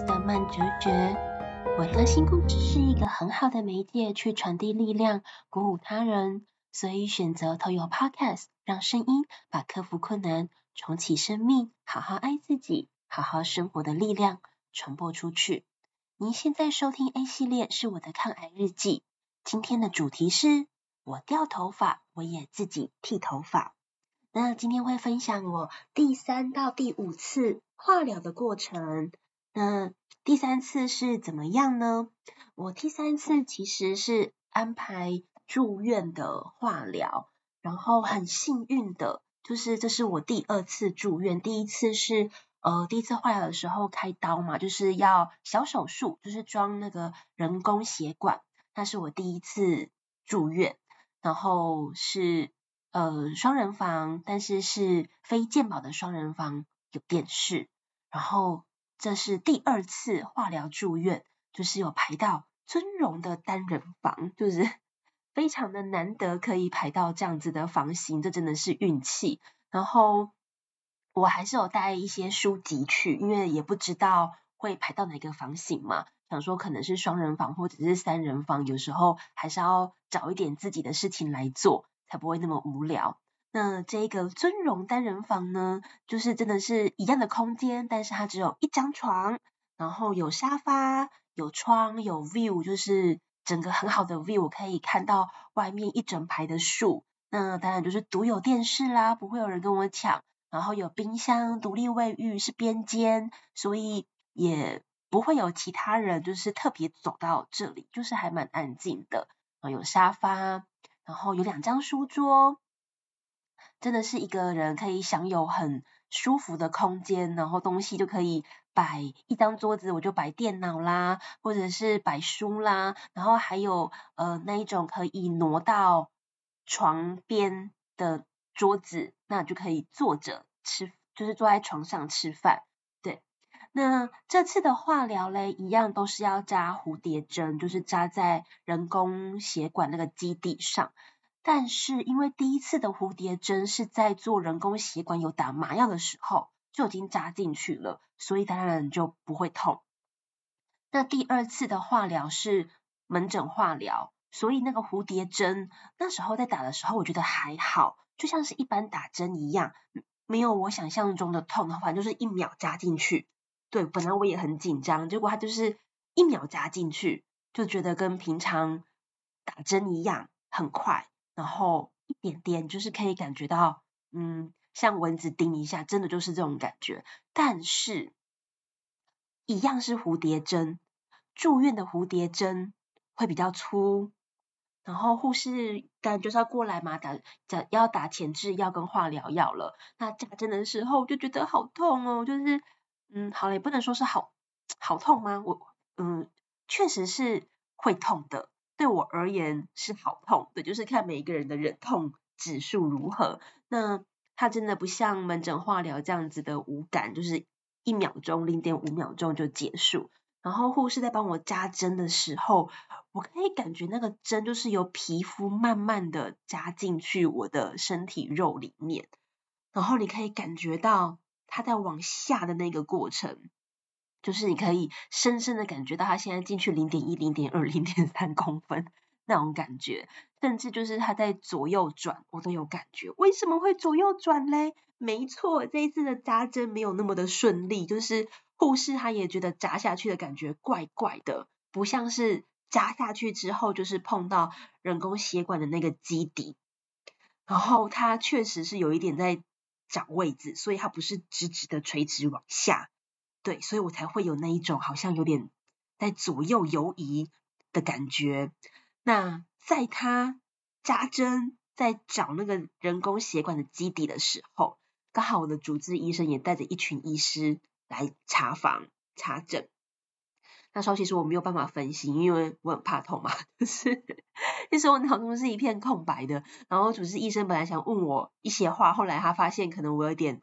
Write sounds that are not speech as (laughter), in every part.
的慢读觉。我相信故事是一个很好的媒介，去传递力量，鼓舞他人，所以选择投邮 Podcast，让声音把克服困难、重启生命、好好爱自己、好好生活的力量传播出去。您现在收听 A 系列是我的抗癌日记，今天的主题是我掉头发，我也自己剃头发。那今天会分享我第三到第五次化疗的过程。那第三次是怎么样呢？我第三次其实是安排住院的化疗，然后很幸运的，就是这是我第二次住院。第一次是呃第一次化疗的时候开刀嘛，就是要小手术，就是装那个人工血管。那是我第一次住院，然后是。呃，双人房，但是是非健保的双人房，有电视。然后这是第二次化疗住院，就是有排到尊荣的单人房，就是 (laughs) 非常的难得可以排到这样子的房型，这真的是运气。然后我还是有带一些书籍去，因为也不知道会排到哪个房型嘛，想说可能是双人房或者是三人房，有时候还是要找一点自己的事情来做。才不会那么无聊。那这个尊荣单人房呢，就是真的是一样的空间，但是它只有一张床，然后有沙发、有窗、有 view，就是整个很好的 view，可以看到外面一整排的树。那当然就是独有电视啦，不会有人跟我抢。然后有冰箱、独立卫浴，是边间，所以也不会有其他人就是特别走到这里，就是还蛮安静的。啊，有沙发。然后有两张书桌，真的是一个人可以享有很舒服的空间，然后东西就可以摆一张桌子，我就摆电脑啦，或者是摆书啦，然后还有呃那一种可以挪到床边的桌子，那就可以坐着吃，就是坐在床上吃饭。对那这次的化疗嘞，一样都是要扎蝴蝶针，就是扎在人工血管那个基底上。但是因为第一次的蝴蝶针是在做人工血管有打麻药的时候就已经扎进去了，所以当然就不会痛。那第二次的化疗是门诊化疗，所以那个蝴蝶针那时候在打的时候，我觉得还好，就像是一般打针一样，没有我想象中的痛的话，就是一秒扎进去。对，本来我也很紧张，结果他就是一秒扎进去，就觉得跟平常打针一样，很快，然后一点点就是可以感觉到，嗯，像蚊子叮一下，真的就是这种感觉。但是，一样是蝴蝶针，住院的蝴蝶针会比较粗，然后护士当然就是要过来嘛，打打要打前置药跟化疗药了。那扎针的时候就觉得好痛哦，就是。嗯，好了，也不能说是好好痛吗？我嗯，确实是会痛的。对我而言是好痛的，就是看每一个人的忍痛指数如何。那它真的不像门诊化疗这样子的无感，就是一秒钟、零点五秒钟就结束。然后护士在帮我扎针的时候，我可以感觉那个针就是由皮肤慢慢的扎进去我的身体肉里面，然后你可以感觉到。它在往下的那个过程，就是你可以深深的感觉到它现在进去零点一、零点二、零点三公分那种感觉，甚至就是它在左右转，我都有感觉。为什么会左右转嘞？没错，这一次的扎针没有那么的顺利，就是护士他也觉得扎下去的感觉怪怪的，不像是扎下去之后就是碰到人工血管的那个基底，然后它确实是有一点在。找位置，所以它不是直直的垂直往下，对，所以我才会有那一种好像有点在左右游移的感觉。那在他扎针在找那个人工血管的基底的时候，刚好我的主治医生也带着一群医师来查房查诊。那时候其实我没有办法分心，因为我很怕痛嘛，就是 (laughs) 那时候我脑中是一片空白的。然后主治医生本来想问我一些话，后来他发现可能我有点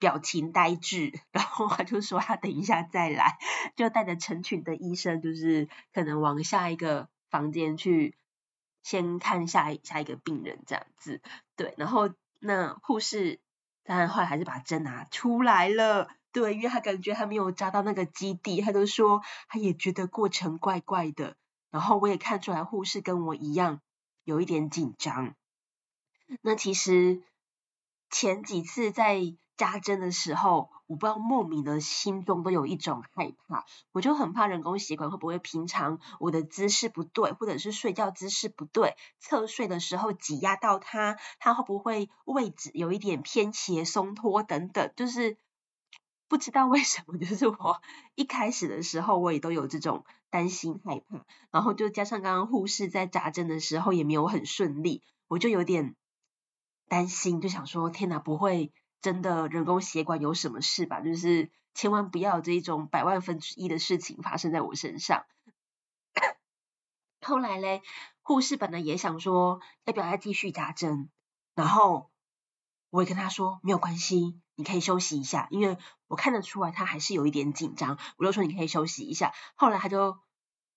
表情呆滞，然后他就说他等一下再来，就带着成群的医生，就是可能往下一个房间去先看下一下一个病人这样子。对，然后那护士当然后来还是把针拿出来了。对，因为他感觉还没有扎到那个基地，他就说他也觉得过程怪怪的。然后我也看出来护士跟我一样有一点紧张。那其实前几次在扎针的时候，我不知道莫名的心中都有一种害怕，我就很怕人工血管会不会平常我的姿势不对，或者是睡觉姿势不对，侧睡的时候挤压到它，它会不会位置有一点偏斜松脱等等，就是不知道为什么，就是我一开始的时候我也都有这种担心害怕，然后就加上刚刚护士在扎针的时候也没有很顺利，我就有点担心，就想说天哪，不会。真的人工血管有什么事吧？就是千万不要这一种百万分之一的事情发生在我身上。后来嘞，护士本来也想说要不要再继续扎针，然后我也跟他说没有关系，你可以休息一下，因为我看得出来他还是有一点紧张。我就说你可以休息一下。后来他就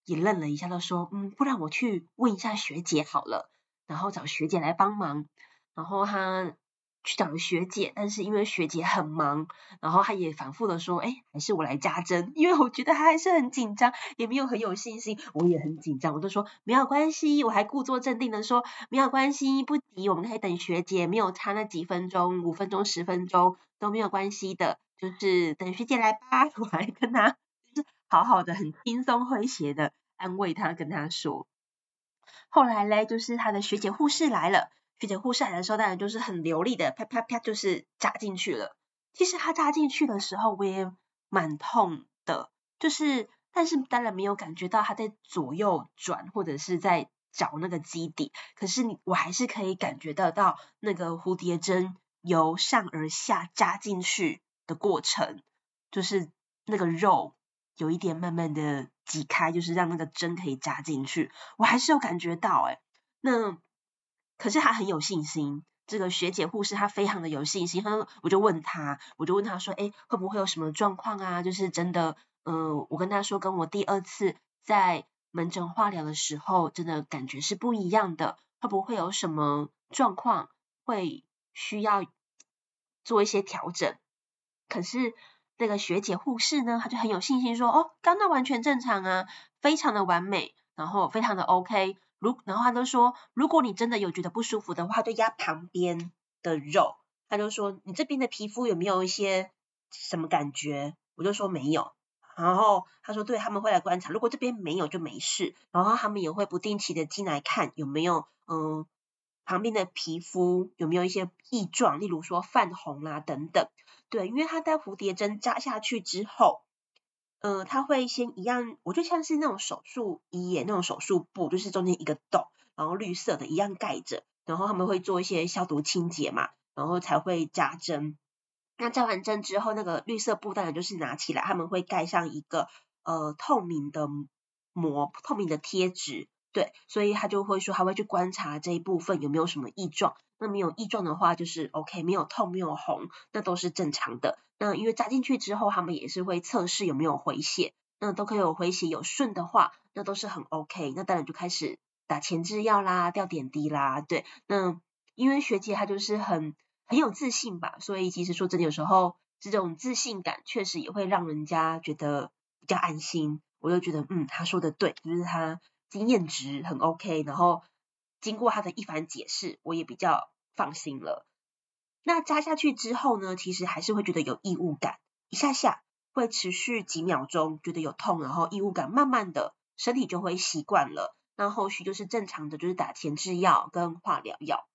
也愣了一下，他说嗯，不然我去问一下学姐好了，然后找学姐来帮忙。然后他。去找了学姐，但是因为学姐很忙，然后她也反复的说，哎，还是我来扎针，因为我觉得她还是很紧张，也没有很有信心，我也很紧张，我都说没有关系，我还故作镇定的说没有关系，不急，我们可以等学姐，没有差那几分钟，五分钟、十分钟都没有关系的，就是等学姐来吧，(laughs) 我还跟她就是好好的、很轻松诙谐的安慰她，跟她说，后来嘞，就是她的学姐护士来了。学姐护士来的时候，当然就是很流利的，啪啪啪，就是扎进去了。其实他扎进去的时候，我也蛮痛的，就是，但是当然没有感觉到他在左右转或者是在找那个基底。可是你，我还是可以感觉得到那个蝴蝶针由上而下扎进去的过程，就是那个肉有一点慢慢的挤开，就是让那个针可以扎进去。我还是有感觉到，哎，那。可是他很有信心，这个学姐护士她非常的有信心。她我就问他，我就问他说，哎，会不会有什么状况啊？就是真的，嗯、呃，我跟他说，跟我第二次在门诊化疗的时候，真的感觉是不一样的。会不会有什么状况会需要做一些调整？可是那个学姐护士呢，她就很有信心说，哦，刚刚完全正常啊，非常的完美，然后非常的 OK。如然后他就说，如果你真的有觉得不舒服的话，就压旁边的肉。他就说，你这边的皮肤有没有一些什么感觉？我就说没有。然后他说，对，他们会来观察，如果这边没有就没事。然后他们也会不定期的进来看有没有，嗯，旁边的皮肤有没有一些异状，例如说泛红啦、等等。对，因为他在蝴蝶针扎下去之后。嗯，他会先一样，我就像是那种手术衣耶，那种手术布，就是中间一个洞，然后绿色的一样盖着，然后他们会做一些消毒清洁嘛，然后才会扎针。那扎完针之后，那个绿色布当然就是拿起来，他们会盖上一个呃透明的膜，透明的贴纸。对，所以他就会说，他会去观察这一部分有没有什么异状。那没有异状的话，就是 OK，没有痛，没有红，那都是正常的。那因为扎进去之后，他们也是会测试有没有回血，那都可以有回血，有顺的话，那都是很 OK。那当然就开始打前置药啦，吊点滴啦。对，那因为学姐她就是很很有自信吧，所以其实说真的，有时候这种自信感确实也会让人家觉得比较安心。我就觉得，嗯，他说的对，就是他。经验值很 OK，然后经过他的一番解释，我也比较放心了。那扎下去之后呢，其实还是会觉得有异物感，一下下会持续几秒钟，觉得有痛，然后异物感慢慢的身体就会习惯了。那后续就是正常的，就是打前置药跟化疗药。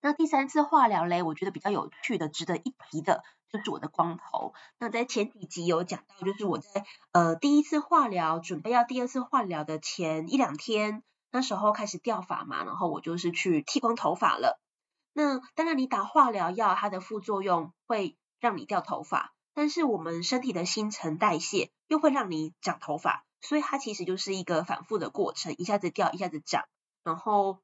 那第三次化疗嘞，我觉得比较有趣的、值得一提的。就是我的光头。那在前几集有讲到，就是我在呃第一次化疗，准备要第二次化疗的前一两天，那时候开始掉发嘛，然后我就是去剃光头发了。那当然，你打化疗药，它的副作用会让你掉头发，但是我们身体的新陈代谢又会让你长头发，所以它其实就是一个反复的过程，一下子掉，一下子长，然后。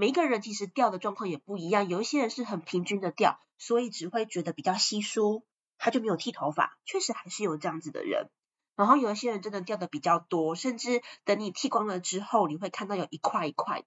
每一个人其实掉的状况也不一样，有一些人是很平均的掉，所以只会觉得比较稀疏，他就没有剃头发，确实还是有这样子的人。然后有一些人真的掉的比较多，甚至等你剃光了之后，你会看到有一块一块的。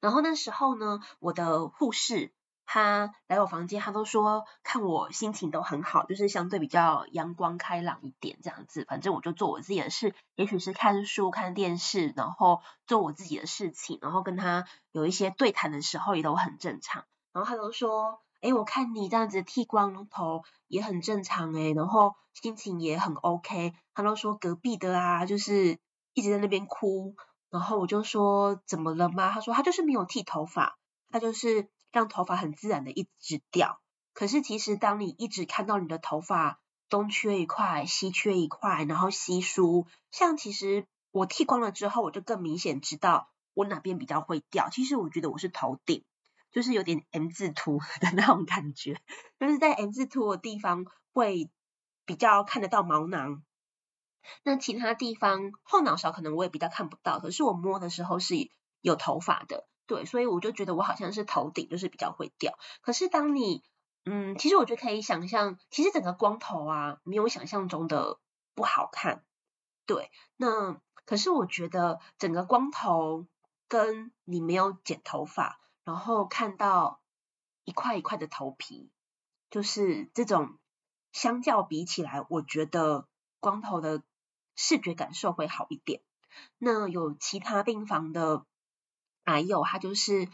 然后那时候呢，我的护士他来我房间，他都说看我心情都很好，就是相对比较阳光开朗一点这样子。反正我就做我自己的事，也许是看书、看电视，然后做我自己的事情，然后跟他有一些对谈的时候也都很正常。然后他都说，诶，我看你这样子剃光头也很正常诶，然后心情也很 OK。他都说隔壁的啊，就是一直在那边哭，然后我就说怎么了吗？他说他就是没有剃头发，他就是。让头发很自然的一直掉，可是其实当你一直看到你的头发东缺一块，西缺一块，然后稀疏，像其实我剃光了之后，我就更明显知道我哪边比较会掉。其实我觉得我是头顶，就是有点 M 字秃的那种感觉，就是在 M 字秃的地方会比较看得到毛囊，那其他地方后脑勺可能我也比较看不到，可是我摸的时候是有头发的。对，所以我就觉得我好像是头顶，就是比较会掉。可是当你，嗯，其实我觉得可以想象，其实整个光头啊，没有想象中的不好看。对，那可是我觉得整个光头跟你没有剪头发，然后看到一块一块的头皮，就是这种相较比起来，我觉得光头的视觉感受会好一点。那有其他病房的。还有，他就是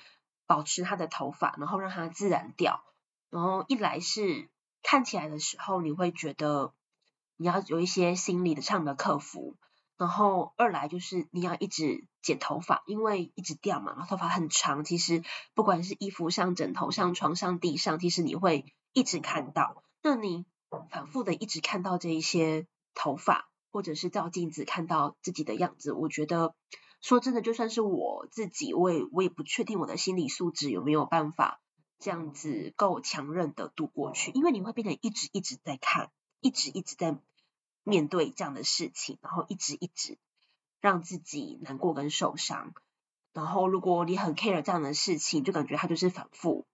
保持他的头发，然后让它自然掉。然后一来是看起来的时候，你会觉得你要有一些心理的上的克服。然后二来就是你要一直剪头发，因为一直掉嘛，然后头发很长。其实不管是衣服上、枕头上、床上、地上，其实你会一直看到。那你反复的一直看到这一些头发，或者是照镜子看到自己的样子，我觉得。说真的，就算是我自己，我也我也不确定我的心理素质有没有办法这样子够强韧的度过去，因为你会变得一直一直在看，一直一直在面对这样的事情，然后一直一直让自己难过跟受伤。然后如果你很 care 这样的事情，就感觉它就是反复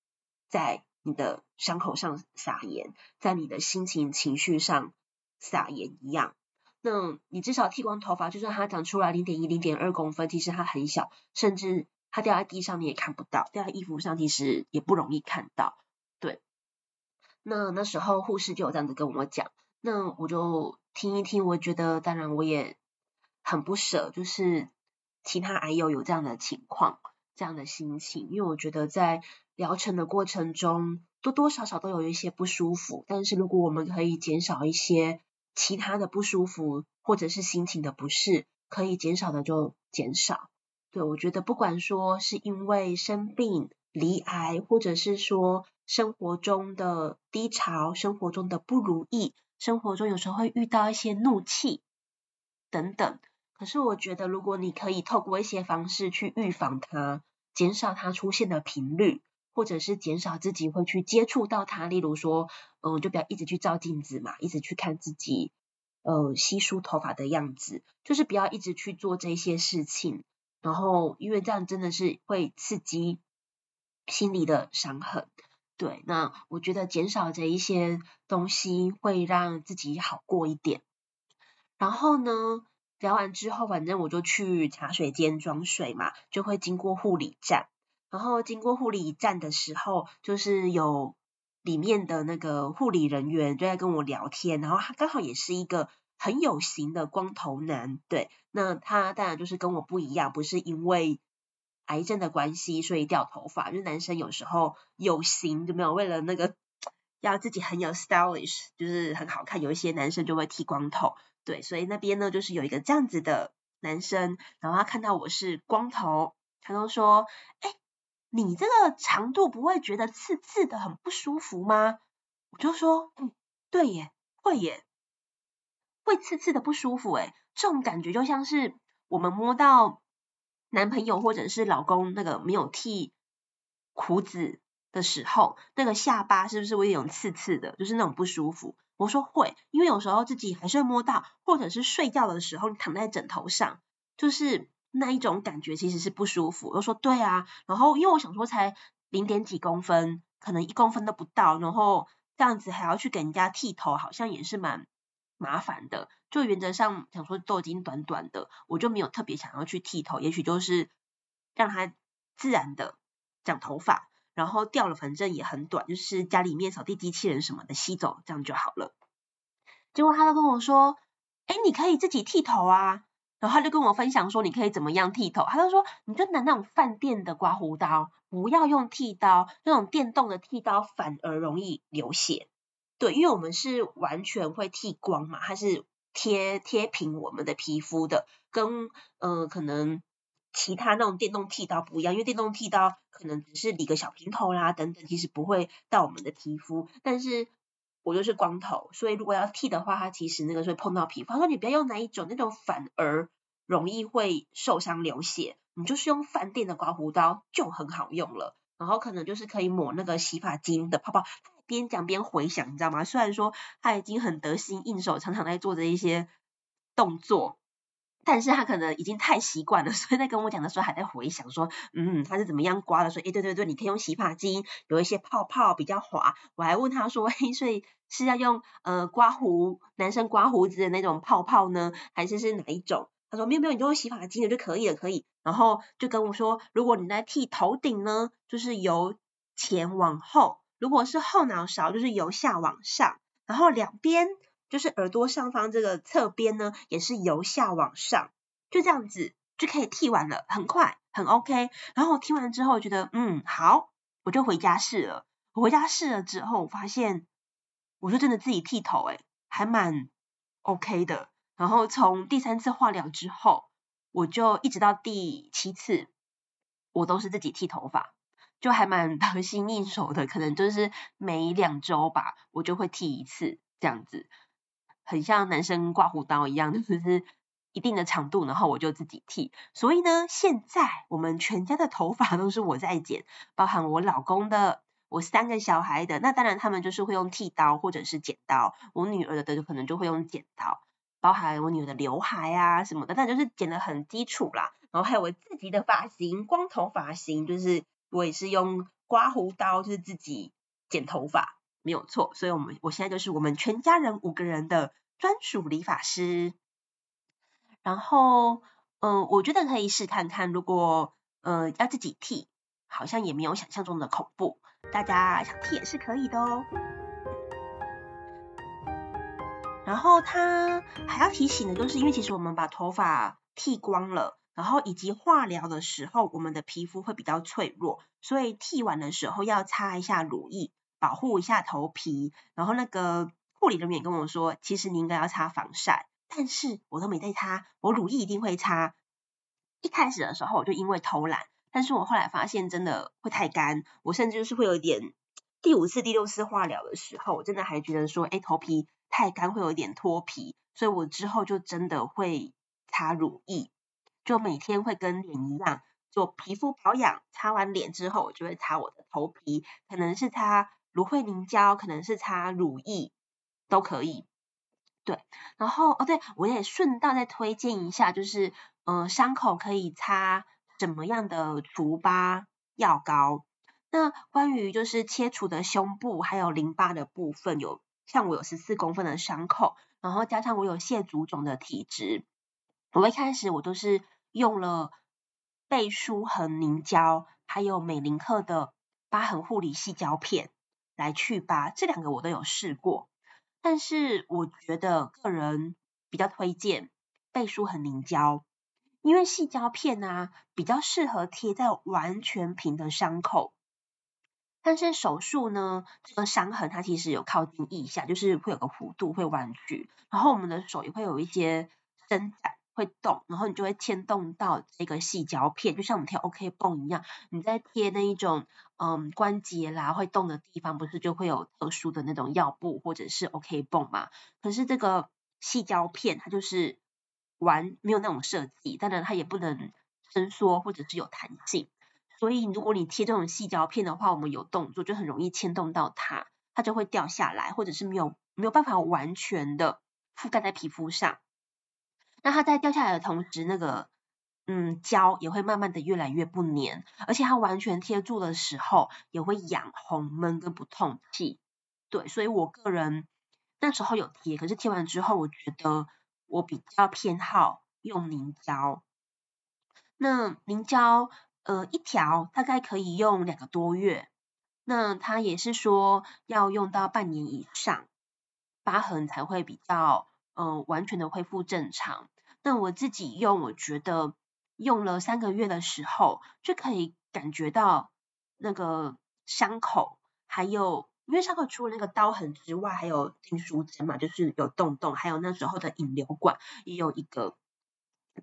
在你的伤口上撒盐，在你的心情情绪上撒盐一样。那你至少剃光头发，就算它长出来零点一、零点二公分，其实它很小，甚至它掉在地上你也看不到，掉在衣服上其实也不容易看到。对，那那时候护士就有这样子跟我讲，那我就听一听，我觉得当然我也很不舍，就是其他癌友有这样的情况、这样的心情，因为我觉得在疗程的过程中多多少少都有一些不舒服，但是如果我们可以减少一些。其他的不舒服或者是心情的不适，可以减少的就减少。对，我觉得不管说是因为生病、罹癌，或者是说生活中的低潮、生活中的不如意、生活中有时候会遇到一些怒气等等。可是我觉得，如果你可以透过一些方式去预防它，减少它出现的频率。或者是减少自己会去接触到它，例如说，嗯，就不要一直去照镜子嘛，一直去看自己，呃，稀疏头发的样子，就是不要一直去做这些事情。然后，因为这样真的是会刺激心理的伤痕。对，那我觉得减少这一些东西会让自己好过一点。然后呢，聊完之后，反正我就去茶水间装水嘛，就会经过护理站。然后经过护理站的时候，就是有里面的那个护理人员就在跟我聊天，然后他刚好也是一个很有型的光头男，对，那他当然就是跟我不一样，不是因为癌症的关系所以掉头发，就是男生有时候有型就没有为了那个要自己很有 stylish，就是很好看，有一些男生就会剃光头，对，所以那边呢就是有一个这样子的男生，然后他看到我是光头，他都说，哎。你这个长度不会觉得刺刺的很不舒服吗？我就说，嗯，对耶，会耶，会刺刺的不舒服诶，这种感觉就像是我们摸到男朋友或者是老公那个没有剃胡子的时候，那个下巴是不是会有刺刺的，就是那种不舒服？我说会，因为有时候自己还是会摸到，或者是睡觉的时候你躺在枕头上，就是。那一种感觉其实是不舒服。我说对啊，然后因为我想说才零点几公分，可能一公分都不到，然后这样子还要去给人家剃头，好像也是蛮麻烦的。就原则上想说都已经短短的，我就没有特别想要去剃头，也许就是让它自然的长头发。然后掉了反正也很短，就是家里面扫地机器人什么的吸走，这样就好了。结果他都跟我说，哎，你可以自己剃头啊。然后他就跟我分享说，你可以怎么样剃头？他就说，你就拿那种饭店的刮胡刀，不要用剃刀，那种电动的剃刀反而容易流血。对，因为我们是完全会剃光嘛，它是贴贴平我们的皮肤的，跟呃可能其他那种电动剃刀不一样，因为电动剃刀可能只是理个小平头啦等等，其实不会到我们的皮肤。但是我就是光头，所以如果要剃的话，它其实那个是会碰到皮肤。他说你不要用那一种，那种反而容易会受伤流血，你就是用饭店的刮胡刀就很好用了。然后可能就是可以抹那个洗发精的泡泡。边讲边回想，你知道吗？虽然说他已经很得心应手，常常在做着一些动作，但是他可能已经太习惯了，(laughs) 所以在跟我讲的时候还在回想说，嗯，他是怎么样刮的？说，哎，对对对，你可以用洗发精，有一些泡泡比较滑。我还问他说，嘿，所以是要用呃刮胡男生刮胡子的那种泡泡呢，还是是哪一种？他说没有没有，你就用洗发精的就可以了，可以。然后就跟我说，如果你在剃头顶呢，就是由前往后。如果是后脑勺，就是由下往上，然后两边就是耳朵上方这个侧边呢，也是由下往上，就这样子就可以剃完了，很快，很 OK。然后我剃完之后觉得，嗯，好，我就回家试了。我回家试了之后，我发现，我就真的自己剃头，诶，还蛮 OK 的。然后从第三次化疗之后，我就一直到第七次，我都是自己剃头发。就还蛮 (laughs) 得心应手的，可能就是每两周吧，我就会剃一次这样子，很像男生刮胡刀一样，就是 (laughs) 一定的长度，然后我就自己剃。所以呢，现在我们全家的头发都是我在剪，包含我老公的、我三个小孩的，那当然他们就是会用剃刀或者是剪刀，我女儿的可能就会用剪刀，包含我女儿的刘海啊什么的，但就是剪得很基础啦。然后还有我自己的发型，光头发型就是。我也是用刮胡刀，就是自己剪头发，没有错。所以，我们我现在就是我们全家人五个人的专属理发师。然后，嗯，我觉得可以试看看，如果呃要自己剃，好像也没有想象中的恐怖。大家想剃也是可以的哦。然后他还要提醒的就是，因为其实我们把头发剃光了。然后以及化疗的时候，我们的皮肤会比较脆弱，所以剃完的时候要擦一下乳液，保护一下头皮。然后那个护理人员跟我说，其实你应该要擦防晒，但是我都没在擦，我乳液一定会擦。一开始的时候我就因为偷懒，但是我后来发现真的会太干，我甚至就是会有一点，第五次、第六次化疗的时候，我真的还觉得说，哎，头皮太干会有一点脱皮，所以我之后就真的会擦乳液。就每天会跟脸一样做皮肤保养，擦完脸之后，我就会擦我的头皮，可能是擦芦荟凝胶，可能是擦乳液，都可以。对，然后哦，对，我也顺道再推荐一下，就是呃，伤口可以擦什么样的除疤药膏？那关于就是切除的胸部还有淋巴的部分，有像我有十四公分的伤口，然后加上我有蟹足肿的体质，我一开始我都是。用了贝舒痕凝胶，还有美林克的疤痕护理细胶片来去疤，这两个我都有试过，但是我觉得个人比较推荐倍舒痕凝胶，因为细胶片啊比较适合贴在完全平的伤口，但是手术呢，这个伤痕它其实有靠近腋下，就是会有个弧度会弯曲，然后我们的手也会有一些伸展。会动，然后你就会牵动到这个细胶片，就像我们贴 OK 绷一样。你在贴那一种嗯关节啦会动的地方，不是就会有特殊的那种药布或者是 OK 绷嘛？可是这个细胶片它就是完没有那种设计，当然它也不能伸缩或者是有弹性。所以如果你贴这种细胶片的话，我们有动作就很容易牵动到它，它就会掉下来，或者是没有没有办法完全的覆盖在皮肤上。那它在掉下来的同时，那个嗯胶也会慢慢的越来越不粘，而且它完全贴住的时候也会痒、红、闷跟不透气。对，所以我个人那时候有贴，可是贴完之后，我觉得我比较偏好用凝胶。那凝胶呃一条大概可以用两个多月，那它也是说要用到半年以上，疤痕才会比较、呃、完全的恢复正常。那我自己用，我觉得用了三个月的时候，就可以感觉到那个伤口，还有因为伤口除了那个刀痕之外，还有钉书针嘛，就是有洞洞，还有那时候的引流管也有一个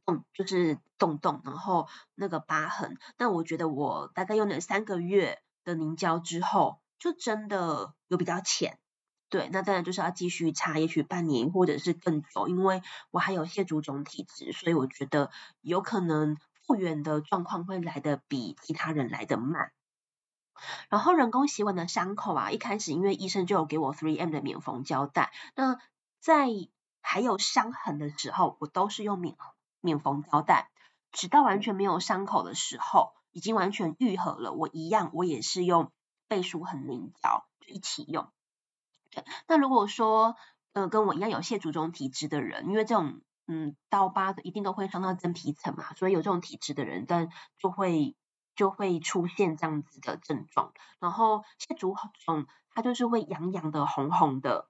洞，就是洞洞，然后那个疤痕。那我觉得我大概用了三个月的凝胶之后，就真的有比较浅。对，那当然就是要继续擦，也许半年或者是更久，因为我还有蟹足肿体质，所以我觉得有可能复原的状况会来得比其他人来得慢。然后人工洗碗的伤口啊，一开始因为医生就有给我 3M 的免缝胶带，那在还有伤痕的时候，我都是用免免缝胶带，直到完全没有伤口的时候，已经完全愈合了，我一样我也是用背舒痕凝胶一起用。那如果说呃跟我一样有蟹足肿体质的人，因为这种嗯刀疤的一定都会伤到真皮层嘛，所以有这种体质的人，但就会就会出现这样子的症状。然后蟹足肿它就是会痒痒的、红红的、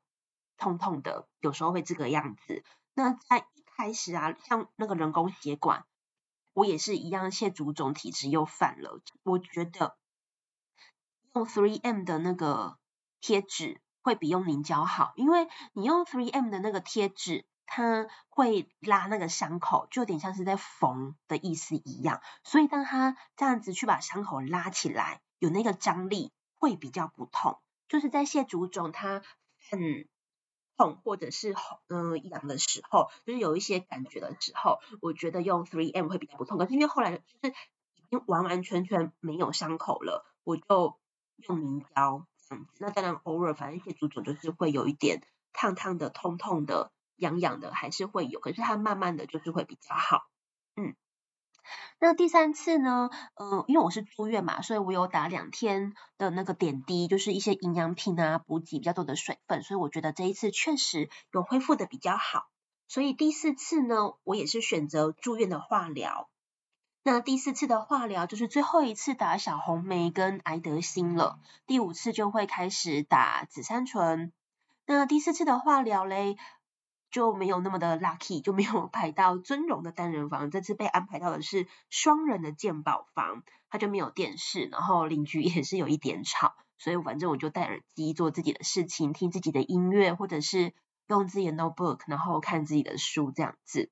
痛痛的，有时候会这个样子。那在一开始啊，像那个人工血管，我也是一样蟹足肿体质又犯了。我觉得用 3M 的那个贴纸。会比用凝胶好，因为你用 3M 的那个贴纸，它会拉那个伤口，就有点像是在缝的意思一样。所以当它这样子去把伤口拉起来，有那个张力，会比较不痛。就是在蟹足肿它很痛或者是嗯痒的时候，就是有一些感觉的时候，我觉得用 3M 会比较不痛。可是因为后来就是已经完完全全没有伤口了，我就用凝胶。那当然偶尔，反正一些足肿就是会有一点烫烫的、痛痛的、痒痒的，还是会有。可是它慢慢的就是会比较好。嗯，那第三次呢？嗯、呃，因为我是住院嘛，所以我有打两天的那个点滴，就是一些营养品啊，补给比较多的水分，所以我觉得这一次确实有恢复的比较好。所以第四次呢，我也是选择住院的化疗。那第四次的化疗就是最后一次打小红莓跟癌德欣了，第五次就会开始打紫杉醇。那第四次的化疗嘞，就没有那么的 lucky，就没有 (laughs) 排到尊荣的单人房，这次被安排到的是双人的健保房，它就没有电视，然后邻居也是有一点吵，所以反正我就戴耳机做自己的事情，听自己的音乐，或者是用自己的 notebook，然后看自己的书这样子。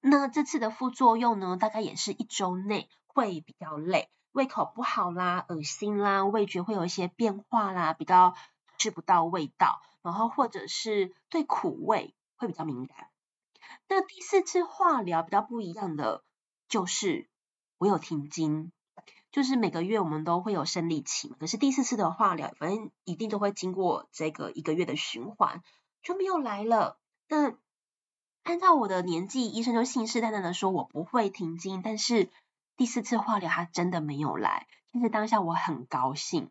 那这次的副作用呢，大概也是一周内会比较累，胃口不好啦，恶心啦，味觉会有一些变化啦，比较吃不到味道，然后或者是对苦味会比较敏感。那第四次化疗比较不一样的就是我有停经，就是每个月我们都会有生理期，可是第四次的化疗，反正一定都会经过这个一个月的循环，就没有来了。那按照我的年纪，医生就信誓旦旦的说我不会停经，但是第四次化疗他真的没有来。其实当下我很高兴，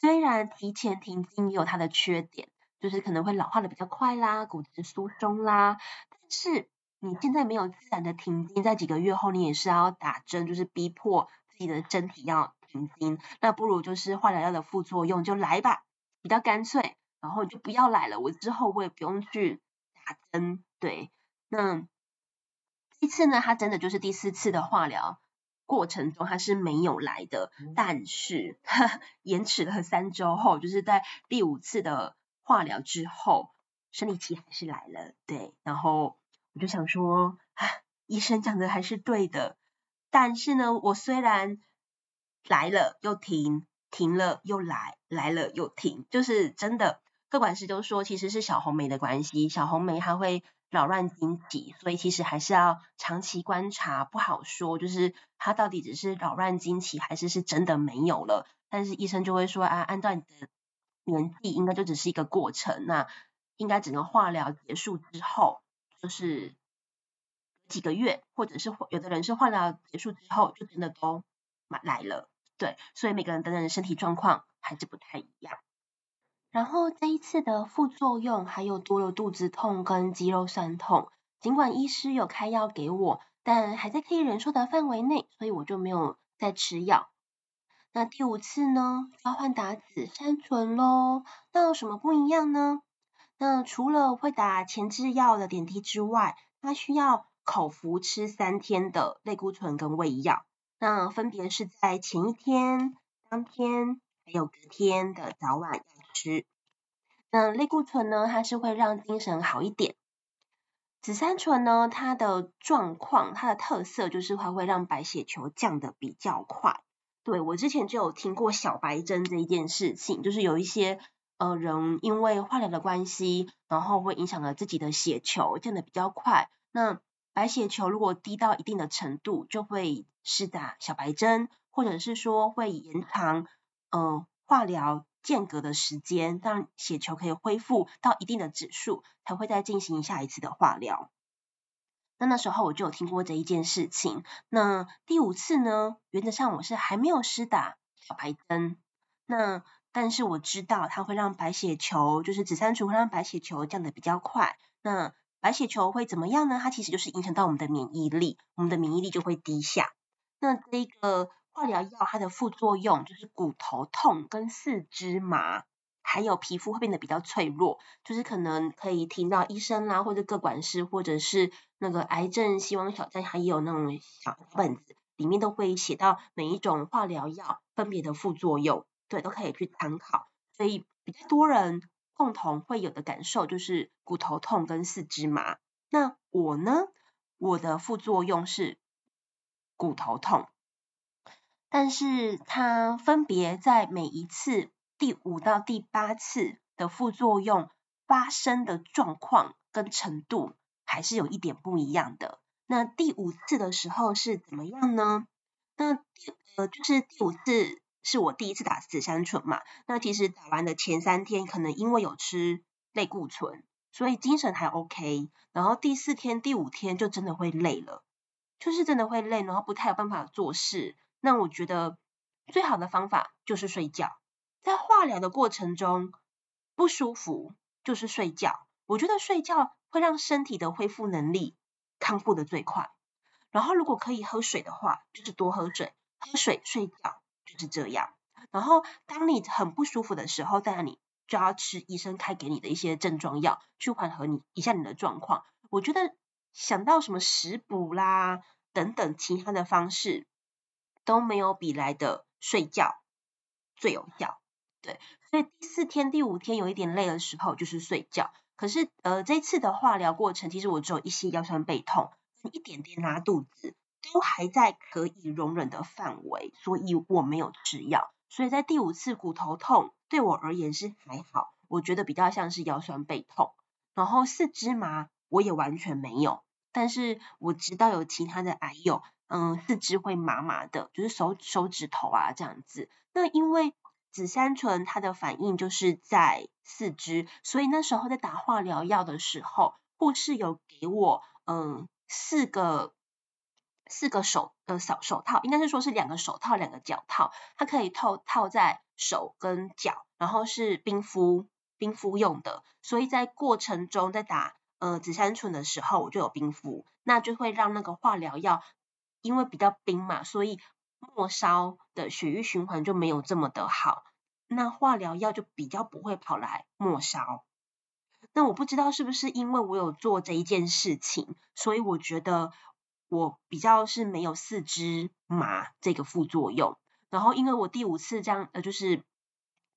虽然提前停经也有它的缺点，就是可能会老化的比较快啦，骨质疏松啦。但是你现在没有自然的停经，在几个月后你也是要打针，就是逼迫自己的身体要停经。那不如就是化疗药的副作用就来吧，比较干脆，然后就不要来了。我之后我也不用去打针，对。那这一次呢，他真的就是第四次的化疗过程中，他是没有来的，但是他 (laughs) 延迟了三周后，就是在第五次的化疗之后，生理期还是来了，对，然后我就想说，啊，医生讲的还是对的，但是呢，我虽然来了又停，停了又来，来了又停，就是真的，各管师都说其实是小红梅的关系，小红莓它会。扰乱经期，所以其实还是要长期观察，不好说，就是它到底只是扰乱经期，还是是真的没有了。但是医生就会说啊，按照你的年纪，应该就只是一个过程，那应该整个化疗结束之后，就是几个月，或者是有的人是化疗结束之后就真的都来了，对，所以每个人的人身体状况还是不太一样。然后这一次的副作用还有多了肚子痛跟肌肉酸痛，尽管医师有开药给我，但还在可以忍受的范围内，所以我就没有再吃药。那第五次呢，要换打紫杉醇喽。那有什么不一样呢？那除了会打前置药的点滴之外，它需要口服吃三天的类固醇跟胃药。那分别是在前一天、当天还有隔天的早晚吃。那类固醇呢，它是会让精神好一点。紫杉醇呢，它的状况、它的特色就是它会让白血球降得比较快。对，我之前就有听过小白针这一件事情，就是有一些呃人因为化疗的关系，然后会影响了自己的血球降得比较快。那白血球如果低到一定的程度，就会施打小白针，或者是说会延长呃化疗间隔的时间，让血球可以恢复到一定的指数，才会再进行下一次的化疗。那那时候我就有听过这一件事情。那第五次呢，原则上我是还没有施打小白针。那但是我知道它会让白血球，就是紫杉醇会让白血球降得比较快。那白血球会怎么样呢？它其实就是影响到我们的免疫力，我们的免疫力就会低下。那这个化疗药它的副作用就是骨头痛跟四肢麻。还有皮肤会变得比较脆弱，就是可能可以听到医生啦，或者各管师，或者是那个癌症希望小站，还有那种小本子，里面都会写到每一种化疗药分别的副作用，对，都可以去参考。所以比较多人共同会有的感受就是骨头痛跟四肢麻。那我呢，我的副作用是骨头痛，但是它分别在每一次。第五到第八次的副作用发生的状况跟程度还是有一点不一样的。那第五次的时候是怎么样呢？那第呃就是第五次是我第一次打紫杉醇嘛。那其实打完的前三天可能因为有吃类固醇，所以精神还 OK。然后第四天、第五天就真的会累了，就是真的会累，然后不太有办法做事。那我觉得最好的方法就是睡觉。在化疗的过程中不舒服，就是睡觉。我觉得睡觉会让身体的恢复能力康复的最快。然后如果可以喝水的话，就是多喝水，喝水睡觉就是这样。然后当你很不舒服的时候，当然你就要吃医生开给你的一些症状药，去缓和你一下你的状况。我觉得想到什么食补啦等等其他的方式都没有比来的睡觉最有效。对，所以第四天、第五天有一点累的时候，就是睡觉。可是，呃，这次的化疗过程，其实我只有一些腰酸背痛，一点点拉肚子，都还在可以容忍的范围，所以我没有吃药。所以在第五次骨头痛，对我而言是还好，我觉得比较像是腰酸背痛。然后四肢麻，我也完全没有。但是我知道有其他的癌友，嗯，四肢会麻麻的，就是手手指头啊这样子。那因为紫杉醇它的反应就是在四肢，所以那时候在打化疗药的时候，护士有给我嗯四个四个手呃手手套，应该是说是两个手套两个脚套，它可以套套在手跟脚，然后是冰敷冰敷用的，所以在过程中在打呃紫杉醇的时候我就有冰敷，那就会让那个化疗药因为比较冰嘛，所以。末梢的血液循环就没有这么的好，那化疗药就比较不会跑来末梢。那我不知道是不是因为我有做这一件事情，所以我觉得我比较是没有四肢麻这个副作用。然后因为我第五次这样，呃，就是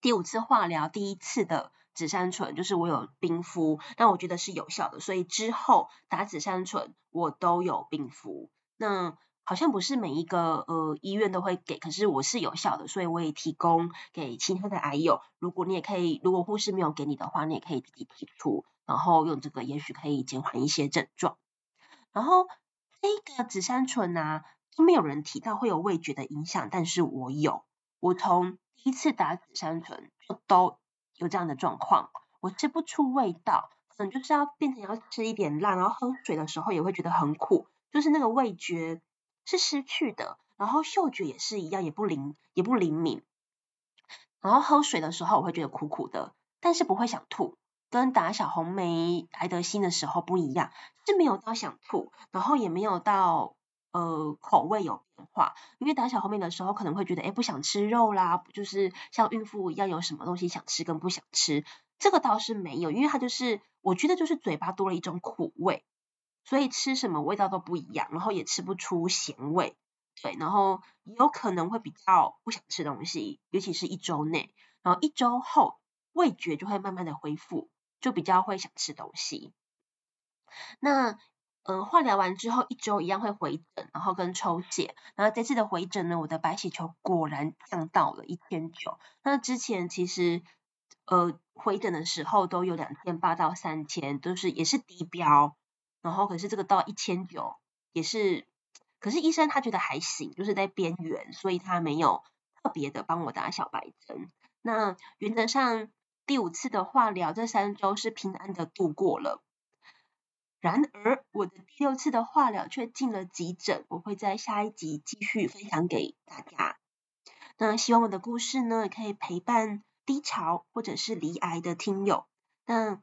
第五次化疗，第一次的紫杉醇就是我有冰敷，那我觉得是有效的，所以之后打紫杉醇我都有冰敷。那好像不是每一个呃医院都会给，可是我是有效的，所以我也提供给其他的癌友。如果你也可以，如果护士没有给你的话，你也可以自己提出，然后用这个，也许可以减缓一些症状。然后这个紫杉醇啊，都没有人提到会有味觉的影响，但是我有，我从第一次打紫杉醇就都有这样的状况，我吃不出味道，可能就是要变成要吃一点辣，然后喝水的时候也会觉得很苦，就是那个味觉。是失去的，然后嗅觉也是一样，也不灵，也不灵敏。然后喝水的时候，我会觉得苦苦的，但是不会想吐，跟打小红梅、莱德星的时候不一样，是没有到想吐，然后也没有到呃口味有变化。因为打小红梅的时候可能会觉得，哎，不想吃肉啦，就是像孕妇一样有什么东西想吃跟不想吃，这个倒是没有，因为它就是我觉得就是嘴巴多了一种苦味，所以吃什么味道都不一样，然后也吃不出咸味。对，然后有可能会比较不想吃东西，尤其是一周内，然后一周后味觉就会慢慢的恢复，就比较会想吃东西。那嗯，化疗完之后一周一样会回诊，然后跟抽血，然后这次的回诊呢，我的白血球果然降到了一千九。那之前其实呃回诊的时候都有两千八到三千，都是也是低标，然后可是这个到一千九也是。可是医生他觉得还行，就是在边缘，所以他没有特别的帮我打小白针。那原则上第五次的化疗，这三周是平安的度过了。然而我的第六次的化疗却进了急诊，我会在下一集继续分享给大家。那希望我的故事呢，可以陪伴低潮或者是罹癌的听友。那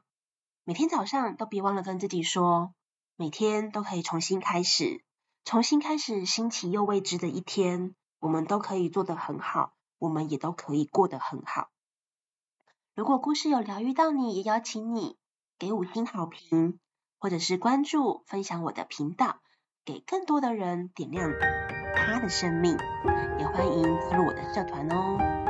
每天早上都别忘了跟自己说，每天都可以重新开始。重新开始新奇又未知的一天，我们都可以做得很好，我们也都可以过得很好。如果故事有疗愈到你，也邀请你给五星好评，或者是关注分享我的频道，给更多的人点亮他的生命。也欢迎加入我的社团哦。